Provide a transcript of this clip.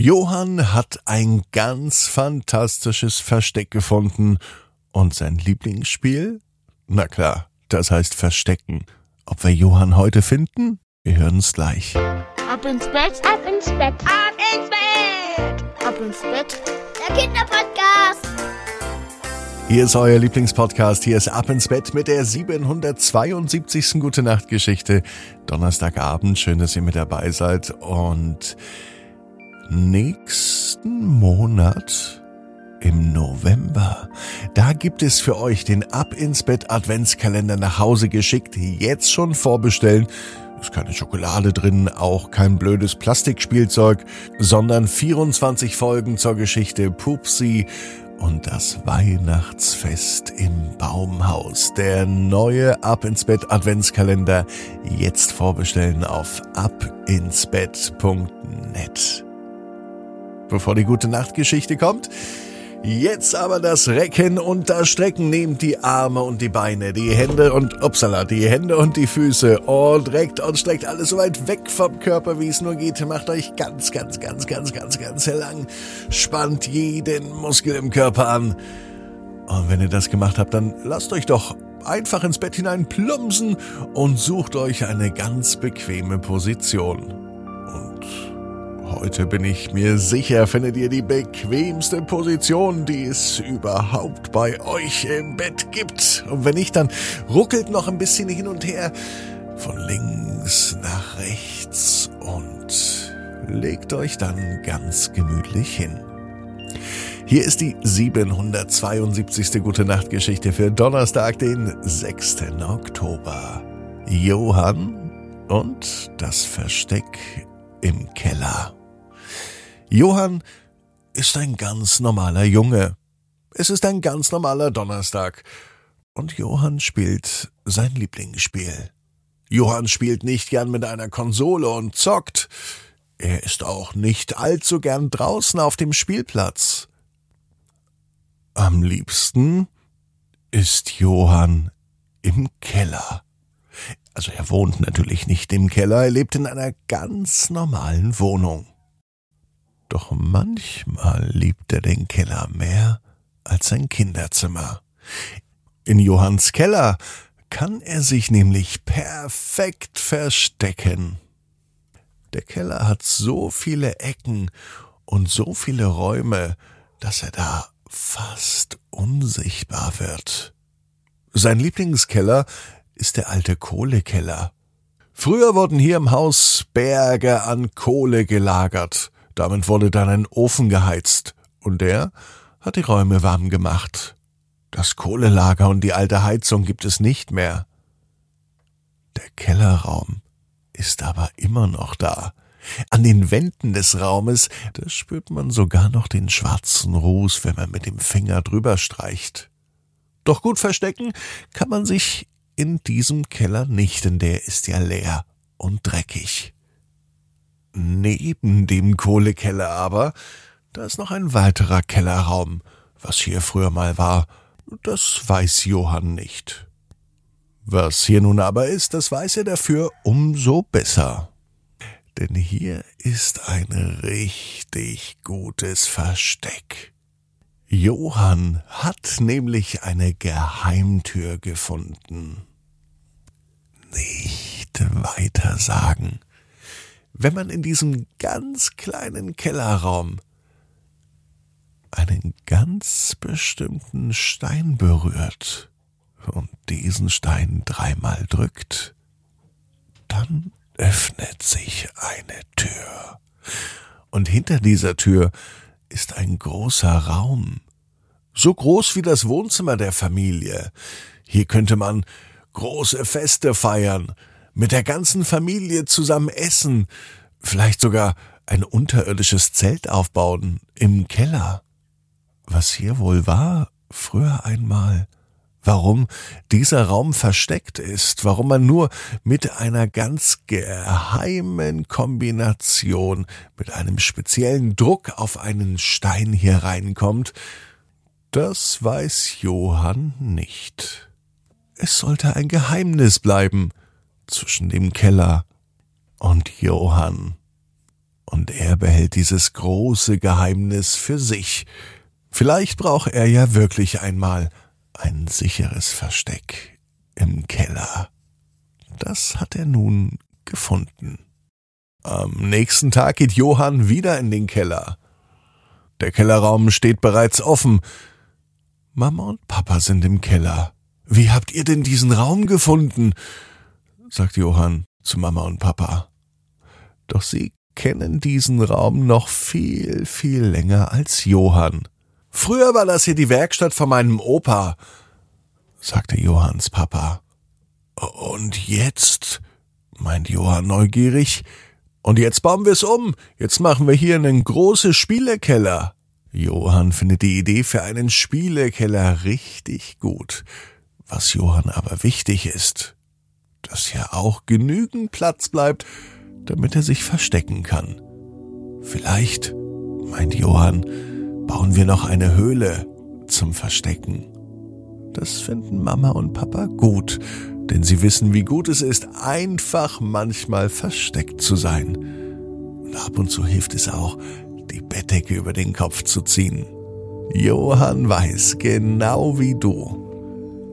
Johann hat ein ganz fantastisches Versteck gefunden. Und sein Lieblingsspiel? Na klar, das heißt Verstecken. Ob wir Johann heute finden? Wir hören es gleich. Ab ins Bett, ab ins Bett, ab ins Bett, ab ins Bett. Der Kinderpodcast. Hier ist euer Lieblingspodcast. Hier ist Ab ins Bett mit der 772. Gute Nacht Geschichte. Donnerstagabend. Schön, dass ihr mit dabei seid. Und nächsten Monat im November. Da gibt es für euch den Ab ins Bett Adventskalender nach Hause geschickt. Jetzt schon vorbestellen. Ist keine Schokolade drin, auch kein blödes Plastikspielzeug, sondern 24 Folgen zur Geschichte Pupsi und das Weihnachtsfest im Baumhaus. Der neue Ab ins Bett Adventskalender jetzt vorbestellen auf abinsbett.net. Bevor die gute Nachtgeschichte kommt, Jetzt aber das Recken und das Strecken. Nehmt die Arme und die Beine, die Hände und, upsala, die Hände und die Füße und reckt und streckt alles so weit weg vom Körper, wie es nur geht. Macht euch ganz, ganz, ganz, ganz, ganz, ganz lang. Spannt jeden Muskel im Körper an. Und wenn ihr das gemacht habt, dann lasst euch doch einfach ins Bett hinein plumpsen und sucht euch eine ganz bequeme Position. Heute bin ich mir sicher, findet ihr die bequemste Position, die es überhaupt bei euch im Bett gibt. Und wenn nicht, dann ruckelt noch ein bisschen hin und her von links nach rechts und legt euch dann ganz gemütlich hin. Hier ist die 772. Gute Nacht Geschichte für Donnerstag, den 6. Oktober. Johann und das Versteck im Keller. Johann ist ein ganz normaler Junge. Es ist ein ganz normaler Donnerstag. Und Johann spielt sein Lieblingsspiel. Johann spielt nicht gern mit einer Konsole und zockt. Er ist auch nicht allzu gern draußen auf dem Spielplatz. Am liebsten ist Johann im Keller. Also er wohnt natürlich nicht im Keller, er lebt in einer ganz normalen Wohnung. Doch manchmal liebt er den Keller mehr als sein Kinderzimmer. In Johanns Keller kann er sich nämlich perfekt verstecken. Der Keller hat so viele Ecken und so viele Räume, dass er da fast unsichtbar wird. Sein Lieblingskeller ist der alte Kohlekeller. Früher wurden hier im Haus Berge an Kohle gelagert. Damit wurde dann ein Ofen geheizt, und der hat die Räume warm gemacht. Das Kohlelager und die alte Heizung gibt es nicht mehr. Der Kellerraum ist aber immer noch da. An den Wänden des Raumes, da spürt man sogar noch den schwarzen Ruß, wenn man mit dem Finger drüber streicht. Doch gut verstecken kann man sich in diesem Keller nicht, denn der ist ja leer und dreckig. Neben dem Kohlekeller aber, da ist noch ein weiterer Kellerraum. Was hier früher mal war, das weiß Johann nicht. Was hier nun aber ist, das weiß er dafür umso besser. Denn hier ist ein richtig gutes Versteck. Johann hat nämlich eine Geheimtür gefunden. Nicht weiter sagen wenn man in diesem ganz kleinen Kellerraum einen ganz bestimmten Stein berührt und diesen Stein dreimal drückt, dann öffnet sich eine Tür. Und hinter dieser Tür ist ein großer Raum, so groß wie das Wohnzimmer der Familie. Hier könnte man große Feste feiern, mit der ganzen Familie zusammen essen, vielleicht sogar ein unterirdisches Zelt aufbauen im Keller. Was hier wohl war, früher einmal, warum dieser Raum versteckt ist, warum man nur mit einer ganz geheimen Kombination, mit einem speziellen Druck auf einen Stein hier reinkommt, das weiß Johann nicht. Es sollte ein Geheimnis bleiben, zwischen dem Keller und Johann. Und er behält dieses große Geheimnis für sich. Vielleicht braucht er ja wirklich einmal ein sicheres Versteck im Keller. Das hat er nun gefunden. Am nächsten Tag geht Johann wieder in den Keller. Der Kellerraum steht bereits offen. Mama und Papa sind im Keller. Wie habt ihr denn diesen Raum gefunden? Sagt Johann zu Mama und Papa. Doch sie kennen diesen Raum noch viel, viel länger als Johann. Früher war das hier die Werkstatt von meinem Opa, sagte Johanns Papa. Und jetzt? meint Johann neugierig. Und jetzt bauen wir es um. Jetzt machen wir hier einen großen Spielekeller. Johann findet die Idee für einen Spielekeller richtig gut. Was Johann aber wichtig ist, dass ja auch genügend Platz bleibt, damit er sich verstecken kann. Vielleicht, meint Johann, bauen wir noch eine Höhle zum Verstecken. Das finden Mama und Papa gut, denn sie wissen, wie gut es ist, einfach manchmal versteckt zu sein. Und ab und zu hilft es auch, die Bettdecke über den Kopf zu ziehen. Johann weiß, genau wie du.